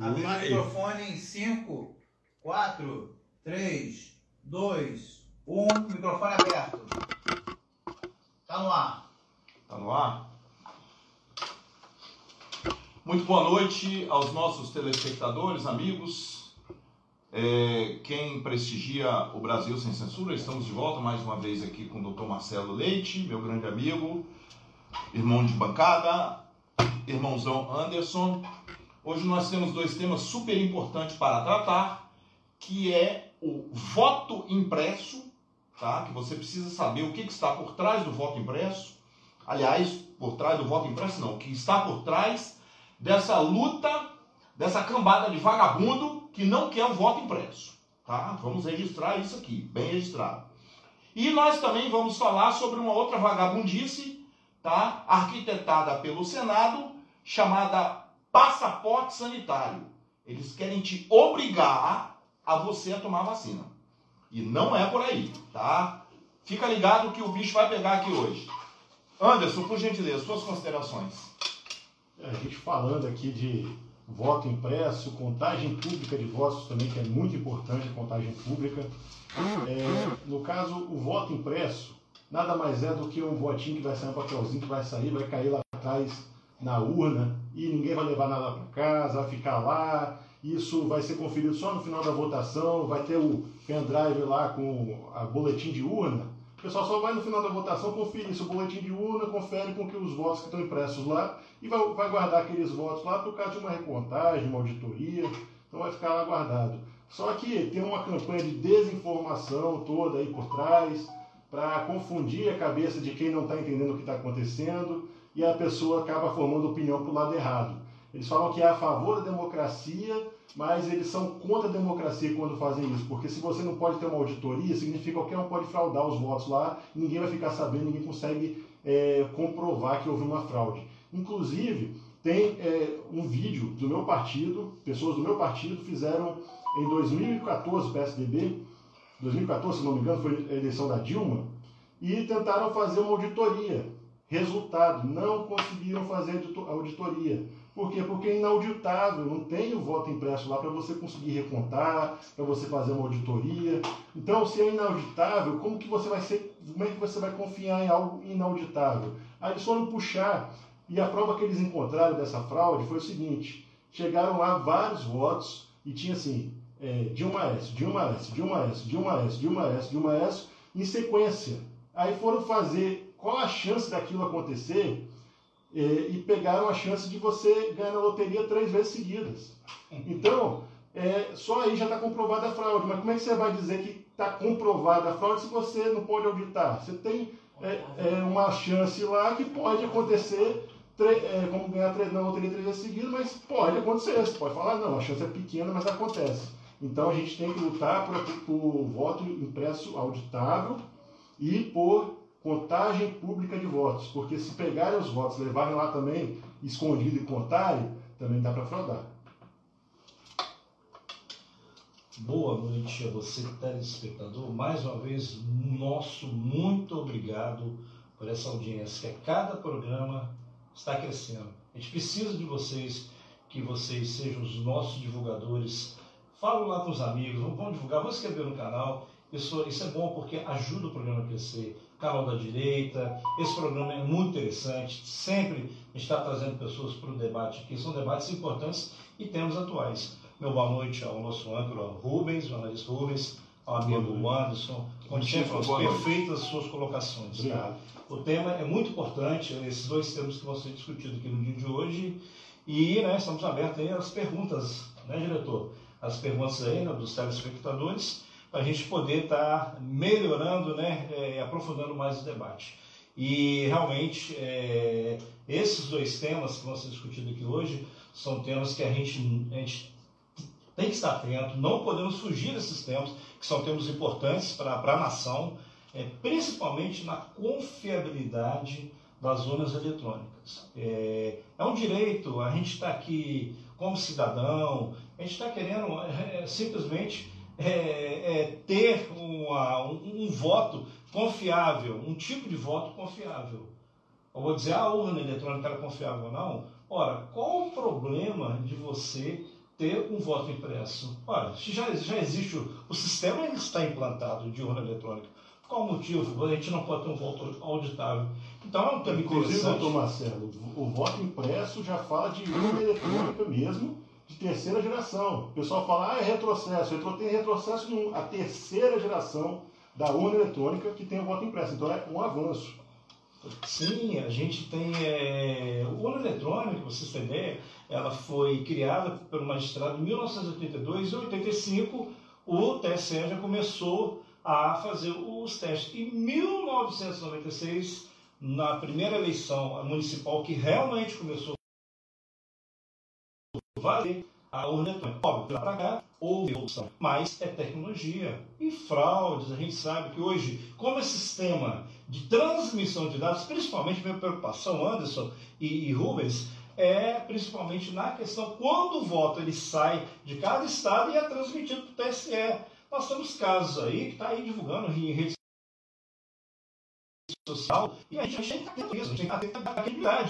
Abrindo o microfone em 5, 4, 3, 2, 1. Microfone aberto. Tá no ar. Tá no ar? Muito boa noite aos nossos telespectadores, amigos. É, quem prestigia o Brasil Sem Censura, estamos de volta mais uma vez aqui com o Dr. Marcelo Leite, meu grande amigo, irmão de bancada, irmãozão Anderson. Hoje nós temos dois temas super importantes para tratar, que é o voto impresso, tá? Que você precisa saber o que, está por trás do voto impresso. Aliás, por trás do voto impresso não, o que está por trás dessa luta, dessa cambada de vagabundo que não quer o voto impresso, tá? Vamos registrar isso aqui, bem registrado. E nós também vamos falar sobre uma outra vagabundice, tá? Arquitetada pelo Senado, chamada passaporte sanitário. Eles querem te obrigar a você a tomar vacina. E não é por aí, tá? Fica ligado que o bicho vai pegar aqui hoje. Anderson, por gentileza, suas considerações. É, a gente falando aqui de voto impresso, contagem pública de votos também, que é muito importante a contagem pública. É, no caso, o voto impresso nada mais é do que um votinho que vai sair um papelzinho que vai sair, vai cair lá atrás na urna e ninguém vai levar nada para casa, vai ficar lá. Isso vai ser conferido só no final da votação, vai ter o pendrive lá com a boletim de urna. O pessoal só vai no final da votação conferir esse boletim de urna, confere com que os votos que estão impressos lá e vai, vai guardar aqueles votos lá por causa de uma recontagem, uma auditoria. Então vai ficar lá guardado. Só que tem uma campanha de desinformação toda aí por trás para confundir a cabeça de quem não está entendendo o que está acontecendo e a pessoa acaba formando opinião para o lado errado. Eles falam que é a favor da democracia, mas eles são contra a democracia quando fazem isso, porque se você não pode ter uma auditoria, significa que qualquer um pode fraudar os votos lá, ninguém vai ficar sabendo, ninguém consegue é, comprovar que houve uma fraude. Inclusive, tem é, um vídeo do meu partido, pessoas do meu partido fizeram em 2014, PSDB, 2014, se não me engano, foi a eleição da Dilma, e tentaram fazer uma auditoria Resultado, não conseguiram fazer auditoria. Por quê? Porque é inauditável, não tem o voto impresso lá para você conseguir recontar, para você fazer uma auditoria. Então, se é inauditável, como que você vai ser, como é que você vai confiar em algo inauditável? Aí eles foram puxar e a prova que eles encontraram dessa fraude foi o seguinte: chegaram lá vários votos e tinha assim, é, Dilma S, Dilma S, Dilma S, Dilma S, Dilma S, Dilma S, em sequência. Aí foram fazer qual a chance daquilo acontecer é, e pegaram a chance de você ganhar na loteria três vezes seguidas. Então, é, só aí já está comprovada a fraude. Mas como é que você vai dizer que está comprovada a fraude se você não pode auditar? Você tem é, é uma chance lá que pode acontecer, é, como ganhar na loteria três vezes seguidas, mas pode acontecer. Você pode falar, não, a chance é pequena, mas acontece. Então a gente tem que lutar por, por voto impresso auditável e por contagem pública de votos, porque se pegarem os votos, levarem lá também escondido e contarem, também dá para fraudar. Boa noite a você, telespectador. Mais uma vez, nosso muito obrigado por essa audiência, que a cada programa está crescendo. A gente precisa de vocês, que vocês sejam os nossos divulgadores. Fala lá com os amigos, vamos divulgar, vamos escrever no canal. Isso, isso é bom porque ajuda o programa a crescer canal da direita. Esse programa é muito interessante. Sempre está trazendo pessoas para o debate aqui. São debates importantes e temas atuais. Meu boa noite ao nosso âncora Rubens, o analista Rubens, ao amigo Anderson, onde sempre perfeitas suas colocações. Tá? O tema é muito importante, esses dois temas que vão ser discutidos aqui no dia de hoje. E né, estamos abertos aí às perguntas, né, diretor? As perguntas aí né, dos telespectadores para a gente poder estar tá melhorando, né, é, aprofundando mais o debate. E realmente, é, esses dois temas que vão ser discutidos aqui hoje são temas que a gente, a gente tem que estar atento, não podemos fugir desses temas, que são temas importantes para a nação, é, principalmente na confiabilidade das urnas eletrônicas. É, é um direito, a gente está aqui como cidadão, a gente está querendo é, simplesmente é, é, ter uma, um, um, voto confiável, um tipo de voto confiável. Eu vou dizer, a urna eletrônica era confiável ou não? Ora, qual o problema de você ter um voto impresso. Olha, já, já existe o, o sistema ele está implantado de urna eletrônica. Qual o motivo? A gente não pode ter um voto auditável. Então é um tema Inclusive, doutor Marcelo, o voto impresso já fala de urna eletrônica mesmo, de terceira geração. O pessoal fala, ah, é retrocesso. Retro- Tem retrocesso no a terceira geração da urna eletrônica que tem o voto impresso. Então é um avanço. Sim, a gente tem. É, o urna eletrônica, pra vocês terem ideia, ela foi criada pelo magistrado em 1982 e em 85 o TSE já começou a fazer os testes. Em 1996, na primeira eleição municipal que realmente começou a valer a eletrônica. Óbvio, lá para cá houve evolução, mas é tecnologia. E fraudes, a gente sabe que hoje, como esse sistema de transmissão de dados, principalmente minha preocupação, Anderson e, e Rubens, é principalmente na questão quando o voto ele sai de cada estado e é transmitido para o TSE. Nós temos casos aí que está aí divulgando em rede social e a gente tem que ter isso, a gente tem que a.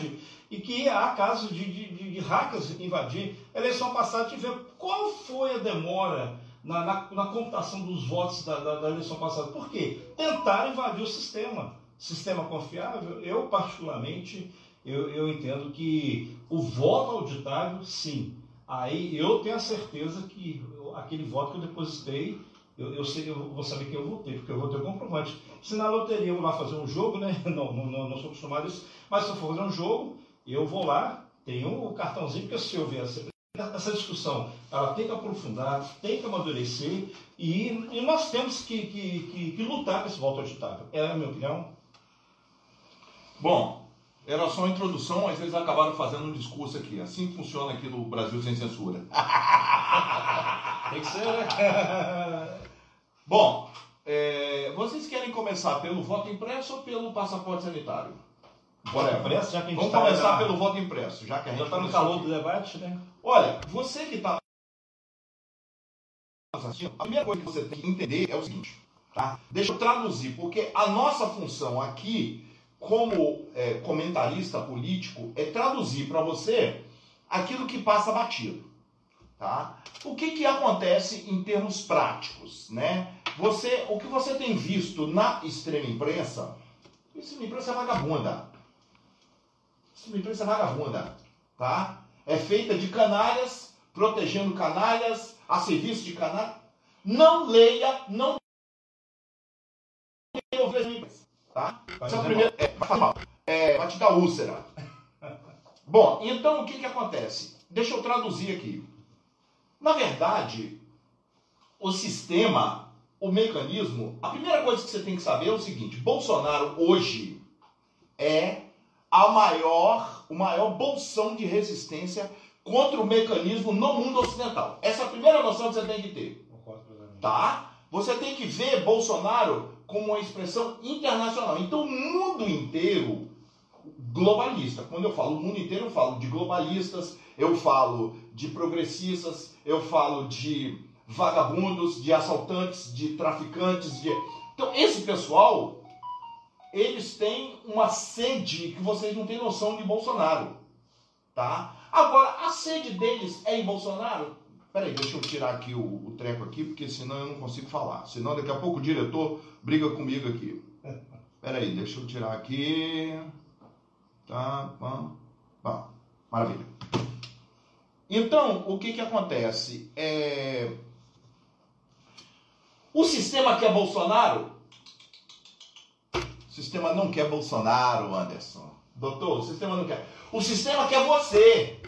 E que há casos de, de, de, hackers invadir. A eleição passada, tive qual foi a demora na, na, na computação dos votos da, da, da eleição passada. Por quê? Tentaram invadir o sistema. Sistema confiável, eu particularmente, eu, eu entendo que o voto auditável, sim. Aí eu tenho a certeza que aquele voto que eu depositei, eu, eu, sei, eu vou saber que eu votei, porque eu vou ter comprovante. Se na loteria eu vou lá fazer um jogo, né? Não, não, não sou acostumado a isso, mas se eu for fazer um jogo, eu vou lá, tenho o cartãozinho, porque se eu ver essa, essa discussão, ela tem que aprofundar, tem que amadurecer, e, e nós temos que, que, que, que lutar com esse voto auditável. É a minha opinião. Bom, era só uma introdução, mas eles acabaram fazendo um discurso aqui. Assim funciona aqui no Brasil sem censura. Tem que ser, né? Bom, é, vocês querem começar pelo voto impresso ou pelo passaporte sanitário? Voto impresso, já que a gente Vamos tá começar na- pelo voto impresso, já que a gente está no calor aqui. do debate, né? Olha, você que está a primeira coisa que você tem que entender é o seguinte, tá? Deixa eu traduzir, porque a nossa função aqui, como é, comentarista político, é traduzir para você aquilo que passa batido, tá? O que que acontece em termos práticos, né? Você, o que você tem visto na extrema imprensa, extrema imprensa é vagabunda. Extrema imprensa é vagabunda, tá? É feita de canalhas, protegendo canalhas, a serviço de canalhas. Não leia, não leia o veja imprensa, tá? Vai é é, vai. É, vai te dar úlcera. Bom, então o que que acontece? Deixa eu traduzir aqui. Na verdade, o sistema, o mecanismo, a primeira coisa que você tem que saber é o seguinte: Bolsonaro hoje é a maior, o maior bolsão de resistência contra o mecanismo no mundo ocidental. Essa é a primeira noção que você tem que ter tá? Você tem que ver Bolsonaro como uma expressão internacional. Então, o mundo inteiro globalista. Quando eu falo o mundo inteiro, eu falo de globalistas, eu falo de progressistas, eu falo de vagabundos, de assaltantes, de traficantes, de Então, esse pessoal eles têm uma sede que vocês não têm noção de Bolsonaro, tá? Agora, a sede deles é em Bolsonaro? Peraí, deixa eu tirar aqui o, o treco aqui, porque senão eu não consigo falar. Senão daqui a pouco o diretor briga comigo aqui. Peraí, deixa eu tirar aqui. Tá, pam, pam. Maravilha. Então, o que que acontece? É... O sistema quer Bolsonaro? O sistema não quer Bolsonaro, Anderson. Doutor, o sistema não quer. O sistema quer você.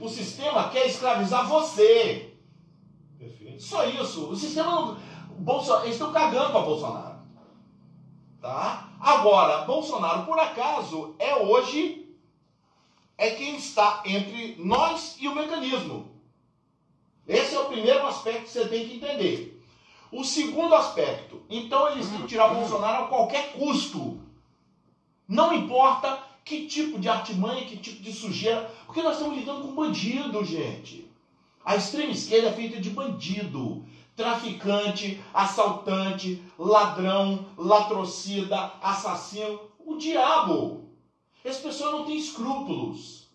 O sistema quer escravizar você. Perfeito. Só isso. O sistema não. Bolsonaro, eles estão cagando para Bolsonaro. Tá? Agora, Bolsonaro, por acaso, é hoje é quem está entre nós e o mecanismo. Esse é o primeiro aspecto que você tem que entender. O segundo aspecto, então eles têm que tirar Bolsonaro a qualquer custo. Não importa que tipo de artimanha, que tipo de sujeira, porque nós estamos lidando com bandido, gente. A extrema esquerda é feita de bandido, traficante, assaltante, ladrão, latrocida, assassino, o diabo. Essa pessoa não tem escrúpulos,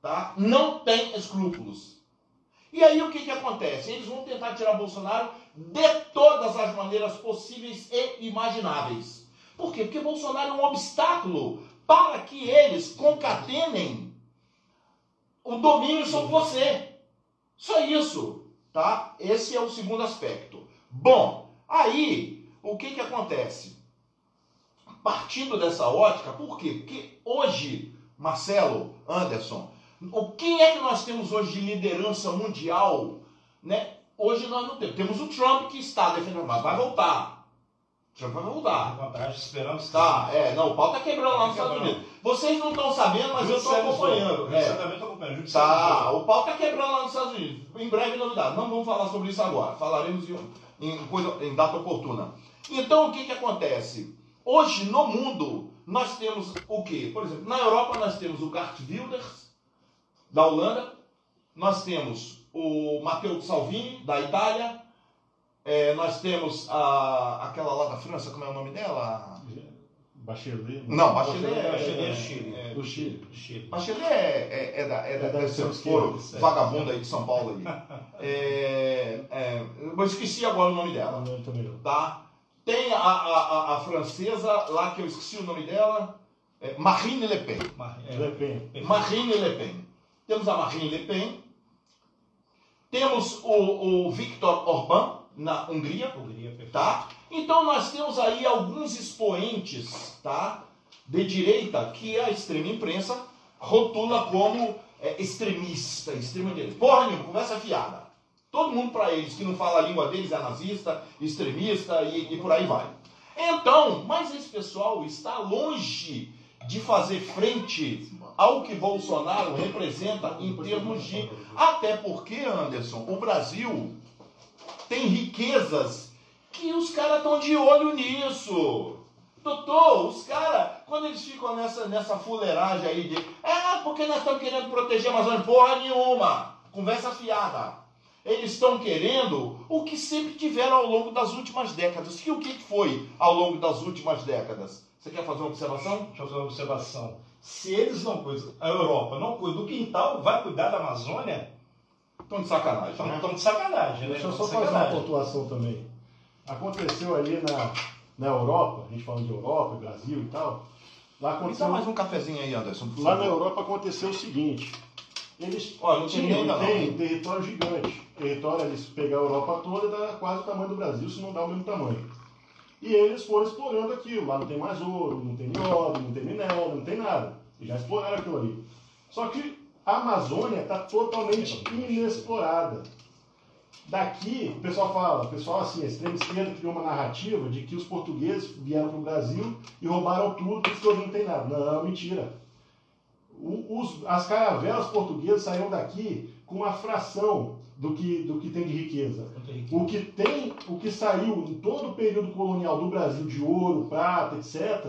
tá? Não tem escrúpulos. E aí o que, que acontece? Eles vão tentar tirar Bolsonaro de todas as maneiras possíveis e imagináveis. Por quê? Porque Bolsonaro é um obstáculo para que eles concatenem o domínio sobre você. Só isso, tá? Esse é o segundo aspecto. Bom, aí o que que acontece? Partindo dessa ótica, por quê? Porque hoje, Marcelo, Anderson, o quem é que nós temos hoje de liderança mundial, né? Hoje nós não temos. Temos o Trump que está defendendo, mas vai voltar. O Trump vai voltar. Vantagem, esperamos. Tá, é, não, o pau tá quebrando lá nos Estados Unidos. Vocês não estão sabendo, mas eu estou acompanhando. É. Exatamente, estou acompanhando. Tá, o pau tá quebrando lá nos Estados Unidos. Em breve novidade. Não vamos falar sobre isso agora. Falaremos em, em, em data oportuna. Então o que que acontece? Hoje no mundo nós temos o quê? Por exemplo, na Europa nós temos o Gart Wilders da Holanda, nós temos o Matteo Salvini da Itália, é, nós temos a, aquela lá da França, como é o nome dela? Bachelet? Não, Bachelet é, Bachelet é é, Chile. é- Do Chile. Bachelet é, é, é da, é da, É da esquerda, foro, vagabundo aí de São Paulo aí. É, é, eu esqueci agora o nome dela, Não, também não. tá? Tem a, a, a, a francesa lá que eu esqueci o nome dela, é Marine Le Pen. Mar- é, Le Pen. Marine Le Pen. Temos a Marine Le Pen. Temos o, o Viktor Orbán na Hungria, Hungria, tá? Então nós temos aí alguns expoentes, tá? De direita que a extrema imprensa rotula como é, extremista, extrema direita. Porra nenhuma, conversa fiada. Todo mundo para eles que não fala a língua deles é nazista, extremista e, e por aí vai. Então, mas esse pessoal está longe de fazer frente ao que Bolsonaro representa em termos de. Até porque, Anderson, o Brasil tem riquezas que os caras estão de olho nisso. Doutor, os caras, quando eles ficam nessa, nessa fuleiragem aí de. É, porque nós estamos querendo proteger a Amazônia? Porra nenhuma! Conversa fiada. Eles estão querendo o que sempre tiveram ao longo das últimas décadas. E o que foi ao longo das últimas décadas? Você quer fazer uma observação? Deixa eu fazer uma observação. Se eles não cuidam, a Europa não cuida do quintal, vai cuidar da Amazônia, Estão de sacanagem, estão né? de sacanagem, né? Deixa eu só fazer uma pontuação também. Aconteceu ali na, na Europa, a gente falando de Europa, Brasil e tal. Lá Me dá aconteceu, mais um cafezinho aí, Anderson. lá na. Europa aconteceu o seguinte. Eles Olha, não tinham ainda não. tem um território gigante. Território, eles pegar a Europa toda, dá quase o tamanho do Brasil, se não dá o mesmo tamanho. E eles foram explorando aquilo. Lá não tem mais ouro, não tem nióbio, não tem minério, não tem nada. E já exploraram aquilo ali. Só que a Amazônia está totalmente inexplorada. Daqui, o pessoal fala, o pessoal assim, a extrema esquerda criou uma narrativa de que os portugueses vieram para o Brasil e roubaram tudo, por isso que hoje não tem nada. Não, mentira. O- os- as caravelas portuguesas saíram daqui com uma fração do que, do que tem de riqueza. O que tem, o que saiu em todo o período colonial do Brasil de ouro, prata, etc.,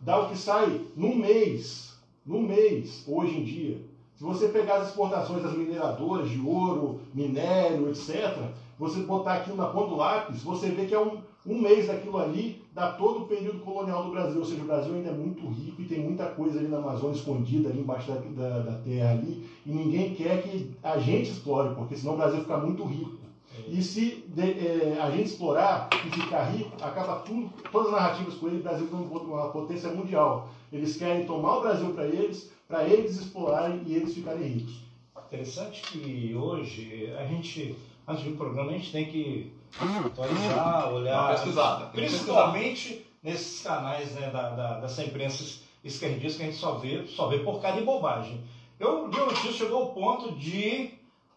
dá o que sai num mês, num mês, hoje em dia. Se você pegar as exportações das mineradoras de ouro, minério, etc., você botar aquilo na ponta do lápis, você vê que é um, um mês daquilo ali, dá todo o período colonial do Brasil. Ou seja, o Brasil ainda é muito rico e tem muita coisa ali na Amazônia escondida ali embaixo da, da, da terra ali, e ninguém quer que a gente explore, porque senão o Brasil fica muito rico. E se de- eh, a gente explorar e ficar rico, acaba tudo, todas as narrativas com ele, o Brasil tem uma potência mundial. Eles querem tomar o Brasil para eles, para eles explorarem e eles ficarem ricos. Interessante que hoje a gente, antes do programa, a gente tem que atualizar, olhar, pesquisada. principalmente nesses canais né, da, da- dessa imprensa esquerdista que a gente só vê, só vê porcaria e bobagem. Eu li uma notícia, chegou ao ponto de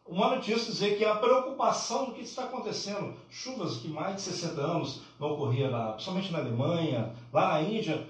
uma notícia dizer que a preocupação do que está acontecendo, chuvas que mais de 60 anos não ocorria, na, principalmente na Alemanha, lá na Índia,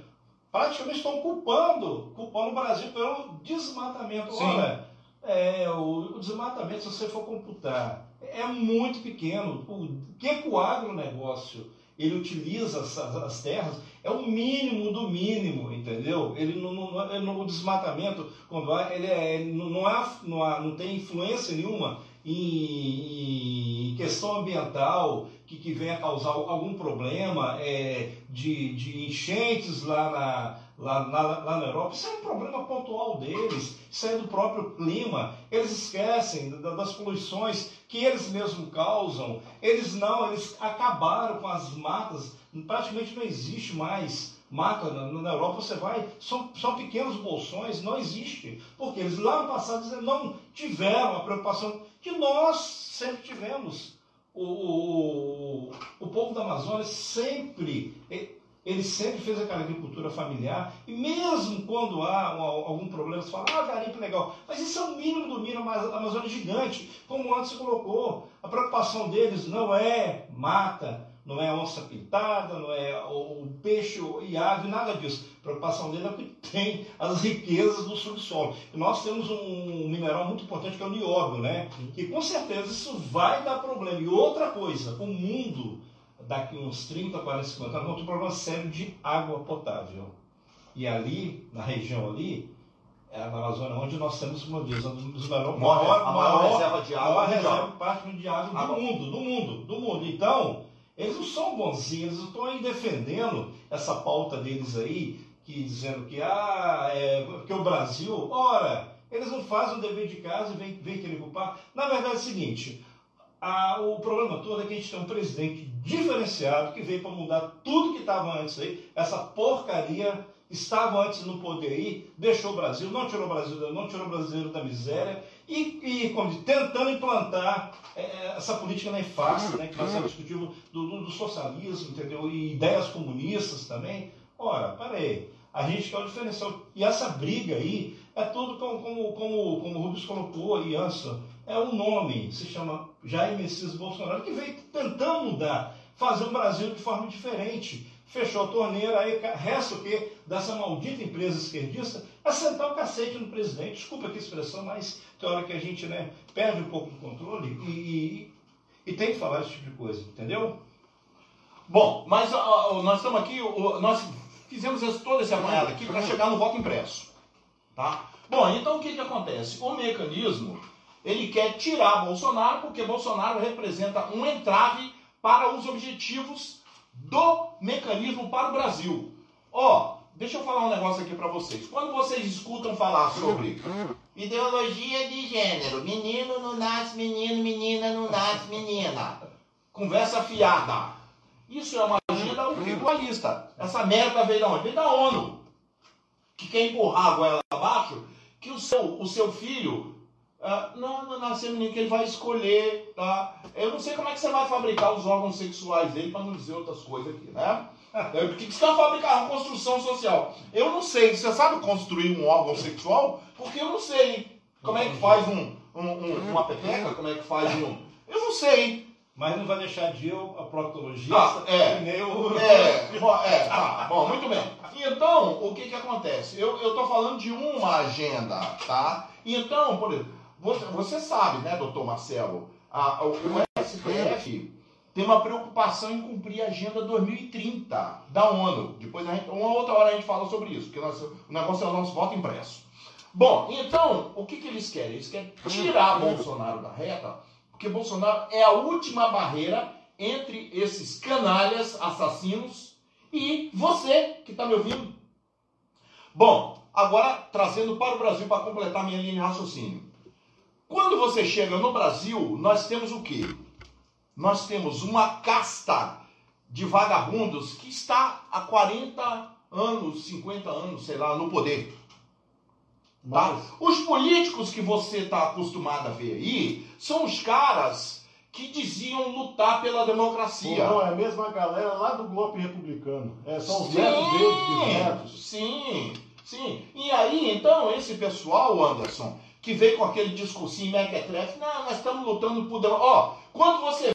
praticamente estão culpando, culpando o Brasil pelo desmatamento. Sim. Olha, é, o, o desmatamento, se você for computar, é muito pequeno. O que, que o agronegócio ele utiliza as, as- as terras é o mínimo do mínimo, entendeu? Ele não, não- ele não- o desmatamento, quando há, ele, é, ele não, há- não, há- não tem influência nenhuma em, questão ambiental que, que venha causar algum problema é, de, de enchentes lá, na, lá, lá, lá na Europa, isso é um problema pontual deles, isso é do próprio clima. Eles esquecem das poluições que eles mesmos causam. Eles não, eles acabaram com as matas, praticamente não existe mais mata na, na, Europa, você vai, são, são pequenos bolsões, não existe. Porque eles lá no passado não tiveram a preocupação que nós sempre tivemos. O, o, o povo da Amazônia sempre ele sempre fez aquela agricultura familiar, e mesmo quando há algum problema, você fala, ah, garimpo legal, mas isso é o mínimo do mínimo, a Amazônia é gigante, como antes você colocou. A preocupação deles não é mata, não é onça pintada, não é o peixe e ave, nada disso. A preocupação dele é que tem as riquezas do subsolo. E nós temos um mineral muito importante que é o nióbio, né? Que com certeza isso vai dar problema. E outra coisa, o mundo daqui uns 30, 40, 50 anos, um problema sério de água potável. E ali, na região ali, é na Amazônia, onde nós temos, uma vez, um dos maiores, maior, a maior, maior reserva de água, maior reserva de água do mundo, do mundo, do mundo. Então, eles não são bonzinhos, eles estão aí defendendo essa pauta deles aí, que dizendo que, ah, é, porque o Brasil, ora, eles não fazem o dever de casa e vem, vem querer culpar. Na verdade é o seguinte, a, o problema todo é que a gente tem um presidente diferenciado que veio para mudar tudo que estava antes aí. Essa porcaria estava antes no poder aí, deixou o Brasil, não tirou o Brasil, não tirou o brasileiro da miséria e, e como, tentando implantar é, é essa política nefasta, né, que nós estamos discutindo do, do, do, socialismo, entendeu? E ideias comunistas também. Ora, peraí, a gente quer o diferencial. E essa briga aí é tudo como, como, como, como o Rubens colocou e Anson é um nome, se chama Jair Messias Bolsonaro, que veio tentando mudar, fazer o Brasil de forma diferente. Fechou a torneira, aí resta o quê? Dessa maldita empresa esquerdista, é sentar o cacete no presidente. Desculpa aqui a expressão, mas tem hora que a gente né, perde um pouco o controle e, e, e tem que falar esse tipo de coisa, entendeu? Bom, mas nós estamos aqui, nós fizemos esse, todo esse apanhado aqui para chegar no voto impresso. Tá? Bom, então o que, que acontece? O mecanismo ele quer tirar Bolsonaro porque Bolsonaro representa um entrave para os objetivos do mecanismo para o Brasil. Ó, deixa eu falar um negócio aqui para vocês. Quando vocês escutam falar sobre ideologia de gênero, menino não nasce menino, menina não nasce menina, conversa fiada. Isso é uma agenda igualista. Essa merda veio da onde? Veio da ONU. Que quer empurrar a goela abaixo que o seu, o seu filho ah, não, não nasceu menino, que ele vai escolher, tá? Eu não sei como é que você vai fabricar os órgãos sexuais dele, para não dizer outras coisas aqui, né? O que você vai fabricar? Uma construção social. Eu não sei, você sabe construir um órgão sexual? Porque eu não sei como é que faz um, um, um uma pepeca, como é que faz um... Eu não sei. Mas não vai deixar de eu, a proctologista, ah, é, nem o... É, é, tá, bom, muito bem. Então, o que que acontece? Eu estou falando de uma agenda, tá? Então, por exemplo, você, sabe, né, doutor Marcelo, a, o, o STF tem uma preocupação em cumprir a Agenda 2030 da ONU. Depois, gente, uma outra hora a gente fala sobre isso, porque o, nosso, o negócio é o nosso voto impresso. Bom, então, o que, que eles querem? Eles querem tirar Bolsonaro da reta, porque Bolsonaro é a última barreira entre esses canalhas assassinos e você que está me ouvindo. Bom, agora trazendo para o Brasil para completar minha linha de raciocínio. Quando você chega no Brasil, nós temos o quê? Nós temos uma casta de vagabundos que está há 40 anos, 50 anos, sei lá, no poder. Tá? Os políticos que você está acostumado a ver aí são os caras que diziam lutar pela democracia. Não, é a mesma galera lá do golpe republicano. É, são os netos deles, netos. Sim, sim. E aí, então, esse pessoal, Anderson, que veio com aquele discursinho mequetrefe, não, nós estamos lutando por... Ó, quando você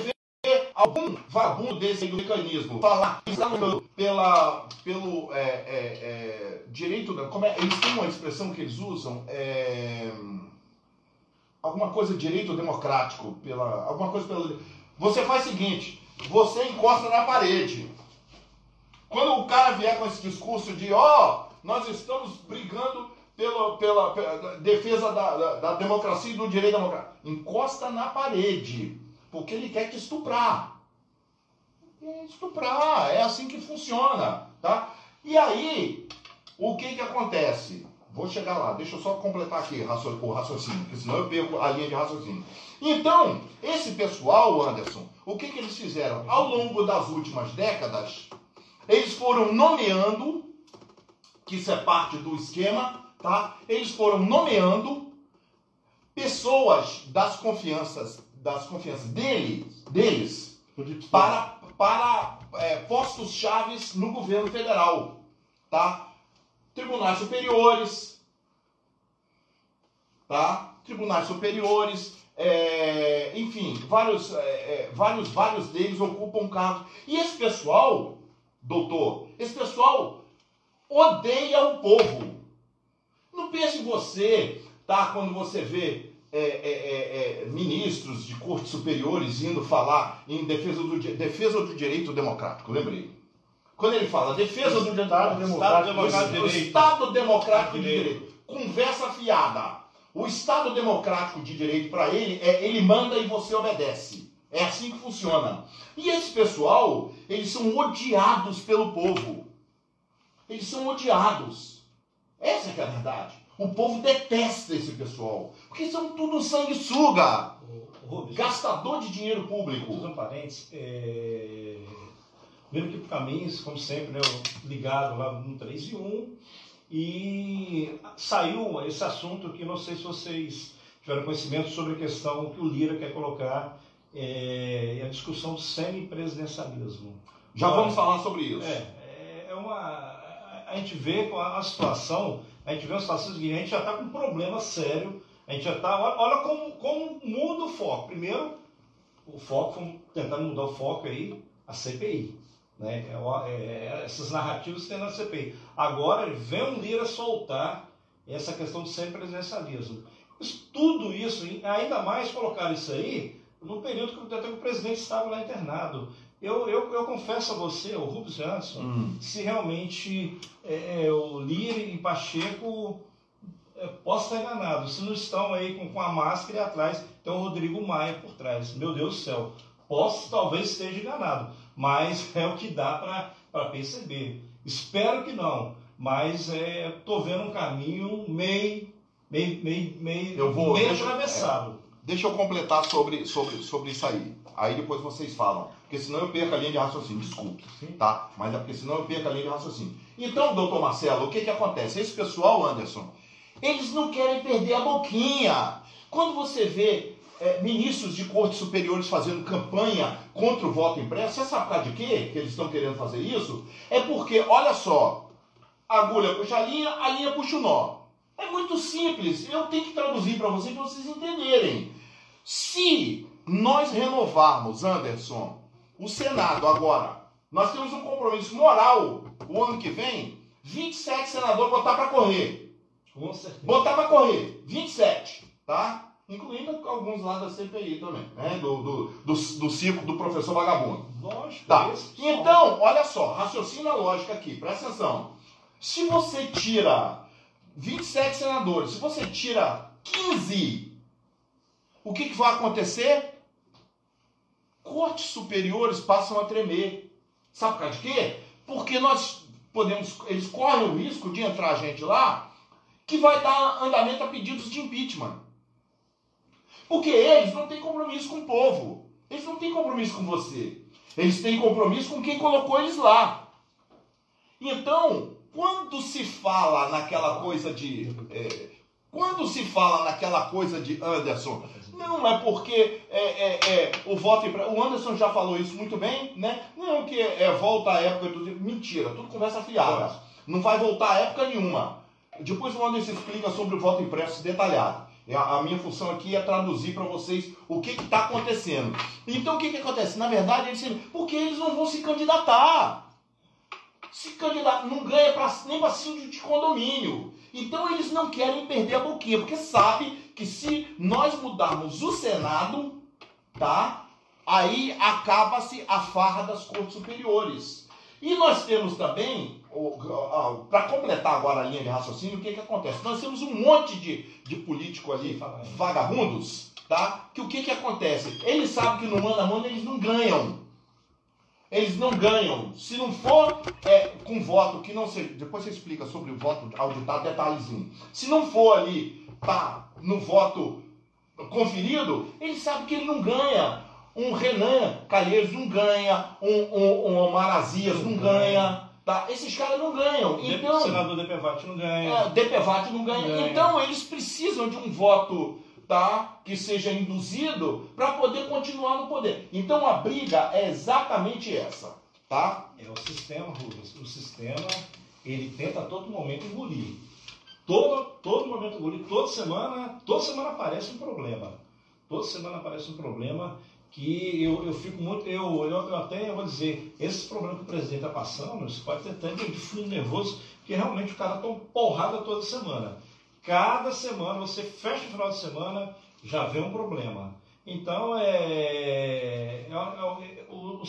vê algum vagabundo desse do mecanismo falar que está lutando pela, pelo é, é, é, direito... Como é, eles têm uma expressão que eles usam, é, alguma coisa direito democrático, pela, alguma coisa pela... Você faz o seguinte, você encosta na parede. Quando o cara vier com esse discurso de, ó, oh, nós estamos brigando pela, pela, pela defesa da, da, da, democracia e do direito democrático. Encosta na parede, porque ele quer te estuprar. estuprar, é assim que funciona, tá? E aí, o que que acontece? Vou chegar lá, deixa eu só completar aqui o raciocínio, porque senão eu perco a linha de raciocínio. Então, esse pessoal, Anderson, o que que eles fizeram? Ao longo das últimas décadas, eles foram nomeando, que isso é parte do esquema, tá? Eles foram nomeando pessoas das confianças, das confianças deles, deles para, para é, postos chaves no governo federal, tá? Tribunais superiores, tá? Tribunais superiores, é, enfim, vários, é, é vários, vários deles ocupam cargos. E esse pessoal, doutor, esse pessoal odeia o povo. Não pense você, tá? Quando você vê é, é, é, é, ministros de cortes superiores indo falar em defesa do, defesa do direito democrático, lembrei. Quando ele fala defesa do Estado democrático, democrático de direito, Estado democrático de direito, conversa fiada. O Estado democrático de direito para ele é ele manda e você obedece. É assim que funciona. E esse pessoal, eles são odiados pelo povo. Eles são odiados. Essa é a verdade. O povo detesta esse pessoal. Porque são tudo sanguessuga. Rubens, gastador de dinheiro público. Um parênteses. É... Aqui por caminhos, como sempre, né, ligado lá no 3 e 1. E saiu esse assunto que não sei se vocês tiveram conhecimento sobre a questão que o Lira quer colocar, é, a discussão do semipresidencialismo. Já vamos falar sobre isso. É, é uma a gente vê com a, situação, a gente vê uma situação seguinte, a gente já está com um problema sério, a gente já está, olha, olha como, como muda o foco. Primeiro, o foco, tentando mudar o foco aí, a CPI. Né? É, é, essas narrativas que tem na CPI. Agora vem um Lira soltar essa questão do semipresidencialismo. Tudo isso, ainda mais colocar isso aí no período que até o presidente estava lá internado. Eu, eu, eu confesso a você, o Rubens Jansson, hum. se realmente é, é, o Lira e Pacheco é, posso estar enganado, se não estão aí com, com a máscara e atrás tem o Rodrigo Maia por trás. Meu Deus do céu, posso talvez esteja enganado, mas é o que dá para perceber. Espero que não, mas estou é, vendo um caminho meio, meio, meio, meio, eu vou, meio deixa, atravessado. É, deixa eu completar sobre, sobre, sobre isso aí. Aí depois vocês falam. Porque senão eu perco a linha de raciocínio. Desculpe, tá? Mas é porque senão eu perco a linha de raciocínio. Então, doutor Marcelo, o que que acontece? Esse pessoal, Anderson, eles não querem perder a boquinha. Quando você vê é, ministros de cortes superiores fazendo campanha contra o voto impresso, você sabe por causa de quê que eles estão querendo fazer isso? É porque, olha só, a agulha puxa a linha, a linha puxa o nó. É muito simples. Eu tenho que traduzir para vocês para vocês entenderem. Se nós renovarmos, Anderson, o Senado agora, nós temos um compromisso moral o ano que vem, 27 senadores botar para correr. Com certeza. Botar para correr, 27, tá? Incluindo alguns lá da CPI também, né? Do, do, do, do circo do professor vagabundo. Lógico. Tá. Então, olha só, raciocina lógica aqui, presta atenção. Se você tira 27 senadores, se você tira 15, o que, que vai acontecer? Cortes superiores passam a tremer. Sabe por causa de quê? Porque nós podemos, eles correm o risco de entrar gente lá que vai dar andamento a pedidos de impeachment. Porque eles não têm compromisso com o povo. Eles não têm compromisso com você. Eles têm compromisso com quem colocou eles lá. Então, quando se fala naquela coisa de. É, quando se fala naquela coisa de Anderson, não, é porque é, é, é, o voto. O Anderson já falou isso muito bem, né? Não, que é, volta à época. Tudo, mentira, tudo conversa fiada. Não vai voltar a época nenhuma. Depois o Anderson explica sobre o voto impresso detalhado. A, minha função aqui é traduzir para vocês o que está acontecendo. Então o que, que acontece? Na verdade, eles, porque eles não vão se candidatar. Se candidatar, não ganha pra, nem para síndico de condomínio. Então eles não querem perder a boquinha, porque sabe que se nós mudarmos o Senado, tá? Aí acaba-se a farra das cortes superiores. E nós temos também, para completar agora a linha de raciocínio, o que, que acontece? Nós temos um monte de, de político ali, vagabundos, tá? Que o que, que acontece? Eles sabem que no mano a mano eles não ganham. Eles não ganham. Se não for é, com voto que não seja. Depois você explica sobre o voto auditado, detalhezinho. Se não for ali, tá, no voto conferido, ele sabe que ele não ganha. Um Renan Calheiros não ganha, um, um, um Omar Azias não ganha. Tá? Esses caras não ganham. Então, o senador DPVAT não ganha. É, DPVAT não ganha. Ganha. Então eles precisam de um voto tá, que seja induzido para poder continuar no poder. Então a briga é exatamente essa. Tá? É o sistema, Rubens. O sistema, ele tenta a todo momento engolir. Todo, todo momento engolir. Toda semana, toda semana aparece um problema. Toda semana aparece um problema que eu, eu fico muito. Eu, eu, eu até eu vou dizer, esses problemas que o presidente está passando, isso pode ter tanto de fundo nervoso, que realmente o cara toma porrada toda semana. Cada semana, você fecha o final de semana, já vê um problema. Então, é, é, é o, o,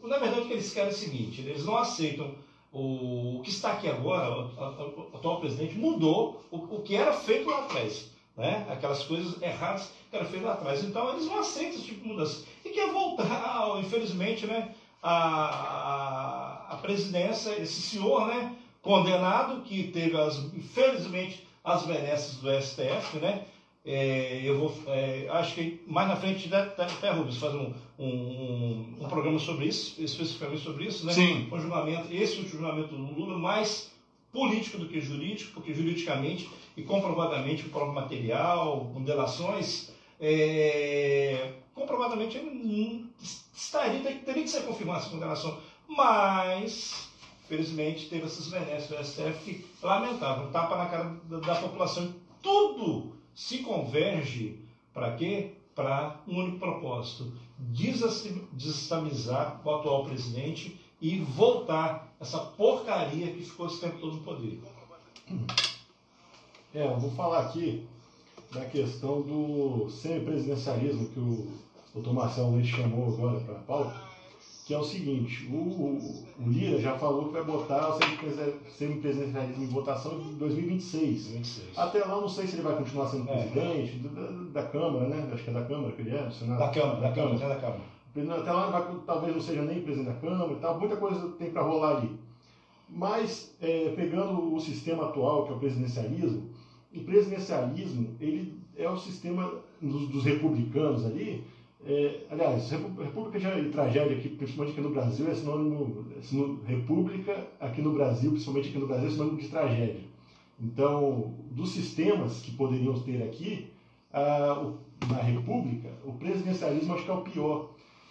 o, na verdade, o que eles querem é o seguinte: eles não aceitam o, que está aqui agora, o, atual presidente mudou o, o que era feito lá atrás. Né? Aquelas coisas erradas que eram feitas lá atrás. Então, eles não aceitam esse tipo de mudança. E quer voltar, infelizmente, né, a, a, a presidência, esse senhor né, condenado, que teve, as, infelizmente, as benesses do STF, né? É, eu vou, é, acho que mais na frente até Rubens faz um, um, um, programa sobre isso, especificamente sobre isso, né? Sim. Um julgamento, esse julgamento do Lula mais político do que jurídico, porque juridicamente e comprovadamente com prova material, com delações, é, comprovadamente ele estaria, teria que ser confirmada essa condenação, mas felizmente teve essas benesses do STF que, lamentável, um tapa na cara da, da população. Tudo se converge para quê? Para um único propósito: desestabilizar o atual presidente e voltar essa porcaria que ficou esse tempo todo no poder. É, eu vou falar aqui da questão do semipresidencialismo que o doutor Marcelo Leite chamou agora para a pauta que é o seguinte, o, o, o, Lira já falou que vai botar o semipresidencialismo em votação em 2026. 26. Até lá não sei se ele vai continuar sendo É. presidente da, da Câmara, né? Acho que é da Câmara que ele é, do Senado. Da Câmara, da Câmara, da Câmara. Até lá vai- talvez não seja nem presidente da Câmara e tal, muita coisa tem para rolar ali. Mas, é, pegando o sistema atual, que é o presidencialismo, o presidencialismo ele é o sistema dos, dos republicanos ali. É, aliás, república já é tragédia aqui, principalmente aqui no Brasil, é sinônimo, é sinônimo- república aqui no Brasil, principalmente aqui no Brasil, é sinônimo de tragédia. Então, dos sistemas que poderiam ter aqui, o- na república, o presidencialismo acho que é o pior.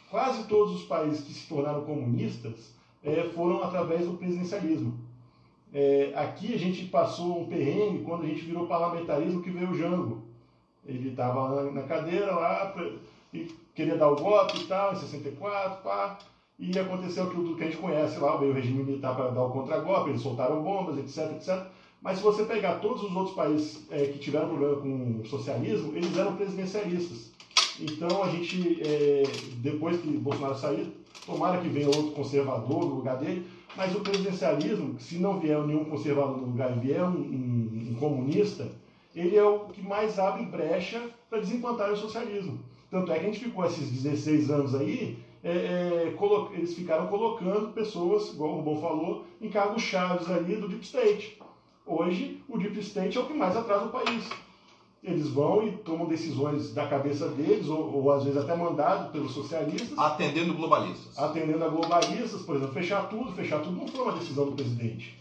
Quase todos os países que se tornaram comunistas eh, foram através do presidencialismo. Eh, aqui a gente passou um perrengue quando a gente virou parlamentarismo que veio o Jango. Ele estava na, cadeira lá e queria dar o voto e tal, em 64, pá. E aconteceu aquilo que a gente conhece lá, veio o regime militar para dar o contragolpe, eles soltaram bombas, etc, etc. Mas se você pegar todos os outros países eh, que tiveram problema com o socialismo, eles eram presidencialistas. Então a gente, eh, depois que Bolsonaro sair, tomara que venha outro conservador no lugar dele, mas o presidencialismo, se não vier nenhum conservador no lugar e vier um, um- um comunista, ele é o que mais abre brecha para desimplantar o socialismo. Tanto é que a gente ficou esses 16 anos aí, é, é, eles ficaram colocando pessoas, igual o Rubão falou, em cargos chaves ali do Deep State. Hoje, o Deep State é o que mais atrasa o país. Eles vão e tomam decisões da cabeça deles, ou, ou às vezes até mandado pelos socialistas, Atendendo globalistas. atendendo a globalistas, por exemplo, fechar tudo. Fechar tudo não foi uma decisão do presidente.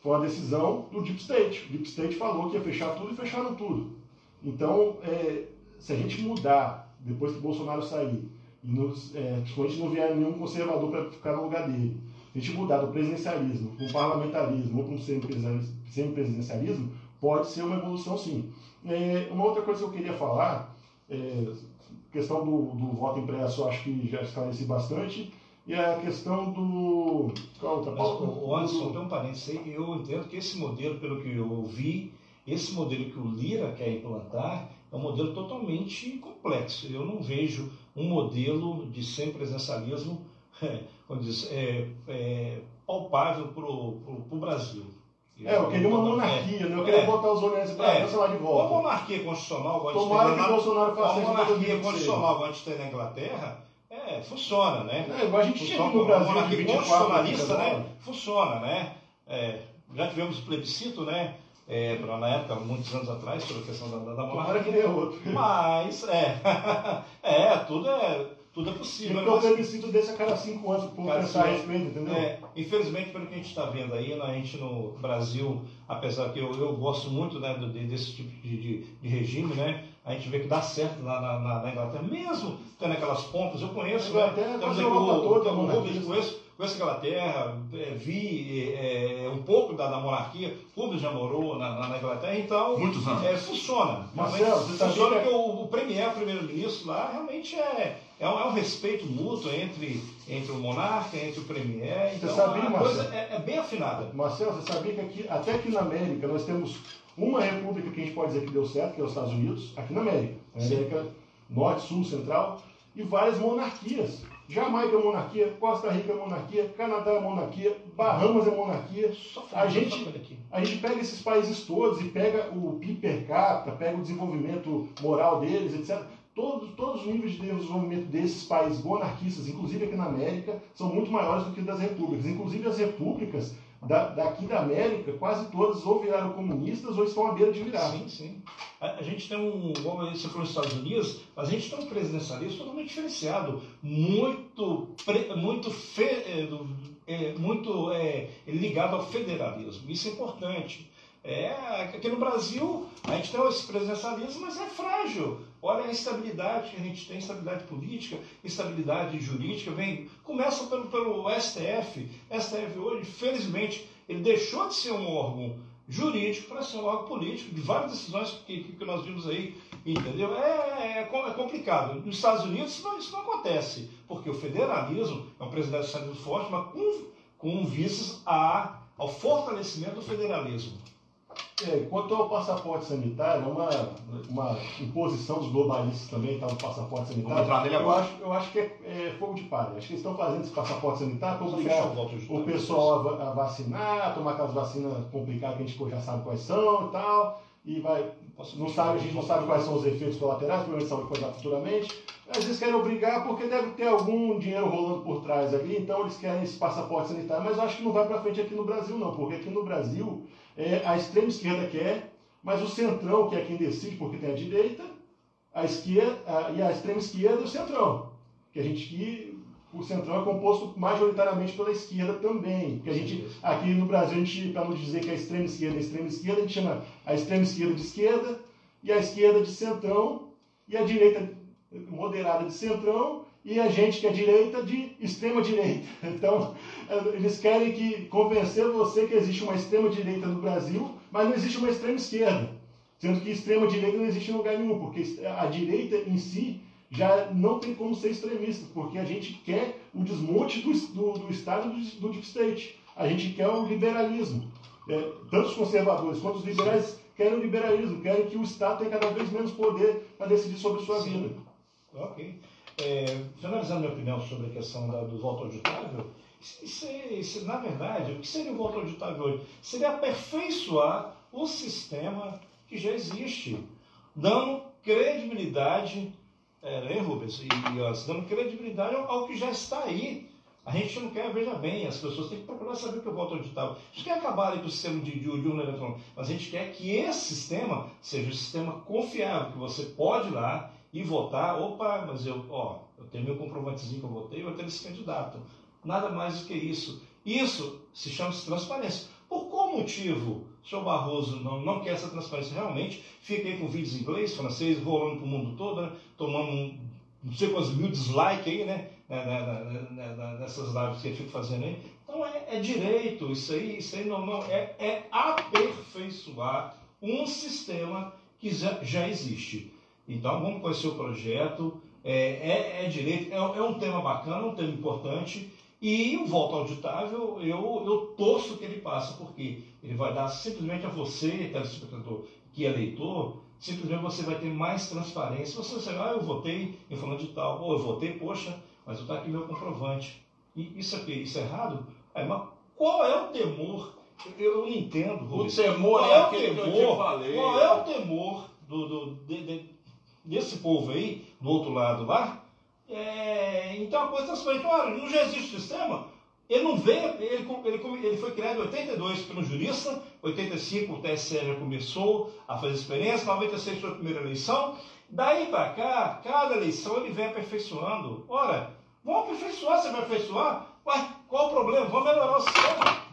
Foi uma decisão do Deep State. O Deep State falou que ia fechar tudo e fecharam tudo. Então, é, se a gente mudar, depois que Bolsonaro sair, e nos, é, principalmente não vier nenhum conservador para ficar no lugar dele, se a gente mudar do presidencialismo para um parlamentarismo ou para um semipresidencialismo, pode ser uma evolução sim. É, uma outra coisa que eu queria falar, é, questão do, do voto impresso, acho que já esclareci bastante, e a questão do. Qual outra pauta? o, o Anderson, tem um parênteses aí, eu entendo que esse modelo, pelo que eu ouvi, esse modelo que o Lira quer implantar é um modelo totalmente complexo. Eu não vejo um modelo de semipresencialismo, como diz, é, é, palpável para o Brasil. É, eu queria uma monarquia, né? Eu queria É. botar os olhares para É. cancelar de Uma volta. monarquia constitucional, gente Tomara que na- Bolsonaro uma faça em monarquia 2026. constitucional, igual a gente tem na Inglaterra, É, funciona, né? É, igual a gente tinha Funciona, no Brasil monarquia 24 constitucionalista, né? 39. Funciona, né? É, já tivemos plebiscito, né? É, pra- na época, muitos anos atrás, sobre a questão da, da da Tomara que dê outro. Mas, é, é, tudo é, tudo é possível. Então, o Mas- plebiscito desse a cada cinco anos, Cada pensar a respeito, entendeu? É, infelizmente, pelo que a gente está vendo aí, né, a gente no Brasil, apesar que eu, eu gosto muito né, do- de- desse tipo de, de, de regime, né, a gente vê que dá certo lá na, na, na Inglaterra, mesmo tendo aquelas pontas, eu conheço, né, Inglaterra temos quase aqui a Europa o, toda é o monarquista. Rubens, conheço, conheço a Inglaterra, é, vi é, um pouco da, da monarquia, Rubens já morou na, na, na Inglaterra, então Muitos anos. é, funciona. Marcelo, você sabia funciona que- porque o, o premier, o primeiro-ministro lá, realmente é, é, um, é um respeito mútuo entre, entre o monarca, entre o premier. Então sabia, a Marcelo? coisa é, é bem afinada. Marcelo, você sabia que aqui, até aqui na América nós temos uma república que a gente pode dizer que deu certo, que é os Estados Unidos, aqui na América. Na Sim. América Norte, Sul, Central, e várias monarquias. Jamaica é monarquia, Costa Rica é monarquia, Canadá é monarquia, Bahamas é monarquia. Só A gente-. A gente pega esses países todos e pega o PIB per capita, pega o desenvolvimento moral deles, etc. Todos, todos os níveis de desenvolvimento desses países monarquistas, inclusive aqui na América, são muito maiores do que das repúblicas. Inclusive as repúblicas da- daqui da América, quase todas ou viraram comunistas ou estão à beira de virar. Sim, sim. A, a gente tem um, igual você falou nos Estados Unidos, a gente tem um presidencialismo totalmente diferenciado, muito, pre- muito, fe, é, muito é, ligado ao federalismo. Isso é importante. É, aqui no Brasil, a gente tem esse presidencialismo, mas é frágil. Olha a instabilidade que a gente tem, instabilidade política, instabilidade jurídica. Vem, começa pelo, pelo STF. STF hoje, felizmente, ele deixou de ser um órgão jurídico para ser um órgão político, de várias decisões que, que, nós vimos aí, entendeu? É, é, co- é complicado. Nos Estados Unidos isso não, isso não acontece, porque o federalismo é um presidencialismo forte, mas com, com vistas a, ao fortalecimento do federalismo. É, quanto ao passaporte sanitário, é uma, uma imposição dos globalistas também, tá, o passaporte Vamos sanitário. entrar nele Eu agora. acho, eu acho que é, é fogo de palha. Acho que eles estão fazendo esse passaporte sanitário para obrigar o pessoal a, a vacinar, a tomar aquelas vacinas complicadas que a gente já sabe quais são e tal, e vai, não sabe, a gente não sabe quais são os efeitos colaterais, problema de saúde dar futuramente. Às vezes querem obrigar porque deve ter algum dinheiro rolando por trás ali, então eles querem esse passaporte sanitário, mas eu acho que não vai para frente aqui no Brasil não, porque aqui no Brasil é, a extrema esquerda quer, mas o centrão que é quem decide, porque tem a direita, a esquerda a- e a extrema esquerda e o centrão, que a gente que o centrão é composto majoritariamente pela esquerda também, porque a gente Aqui no Brasil, a gente, para não dizer que é a extrema esquerda é a extrema esquerda, a gente chama a extrema esquerda de esquerda e a esquerda de centrão e a direita moderada de centrão e a gente que é direita de extrema direita. Então, eles querem que convencer você que existe uma extrema direita no Brasil, mas não existe uma extrema esquerda. Sendo que extrema direita não existe em lugar nenhum, porque a direita em si já não tem como ser extremista, porque a gente quer o desmonte do, do, do Estado do, do Deep State. A gente quer o liberalismo. É, tanto os conservadores quanto os liberais querem o liberalismo, querem que o Estado tenha cada vez menos poder para decidir sobre a sua Sim. vida. Ok. É, finalizando minha opinião sobre a questão da- do voto auditável, é- na verdade, o que seria o voto auditável hoje? Seria aperfeiçoar o sistema que já existe, dando credibilidade, é, né, Rubens? E, e, dando credibilidade ao, ao que já está aí. A gente não quer, veja bem, as pessoas têm que procurar saber o que é o voto auditável. A gente quer acabar com o sistema de, de, de urna eletrônica, mas a gente quer que esse sistema seja um sistema confiável, que você pode ir lá e votar, opa, mas eu, ó, eu tenho meu comprovantezinho que eu votei, eu tenho esse candidato. Nada mais do que isso. Isso se chama -se transparência. Por qual motivo o senhor Barroso não, não quer essa transparência realmente? Aí com vídeos em inglês, francês, rolando para o mundo todo, né? tomando um, não sei quantos mil dislikes aí, né? Nessas lives que ele fica fazendo aí. Então é, é direito, isso aí, isso aí não, não é, é aperfeiçoar um sistema que já, já existe. Então vamos conhecer o projeto, é, é, é direito, é, é um tema bacana, um tema importante, e o voto auditável, eu, eu torço que ele passe, porque ele vai dar simplesmente a você, telespectador, que é leitor, simplesmente você vai ter mais transparência. Você vai saber, ah, eu votei em falando de tal, ou eu votei, poxa, mas está aqui meu comprovante. E isso é, isso é errado? Aí, mas qual é o temor? Eu, eu não entendo. O temor Qual é o eu temor? falei. Qual é o temor do, do- de- de- desse povo aí, do outro lado lá, É, então a coisa está transparente. Olha, não já existe sistema. Ele não veio, ele, ele, ele foi criado em 82 pelo jurista, 85 o TSE já começou a fazer experiência, 96 foi a primeira eleição. Daí para cá, cada eleição ele vem aperfeiçoando. Ora, vamos aperfeiçoar, você vai aperfeiçoar? Ué, qual o problema? Vamos melhorar o sistema.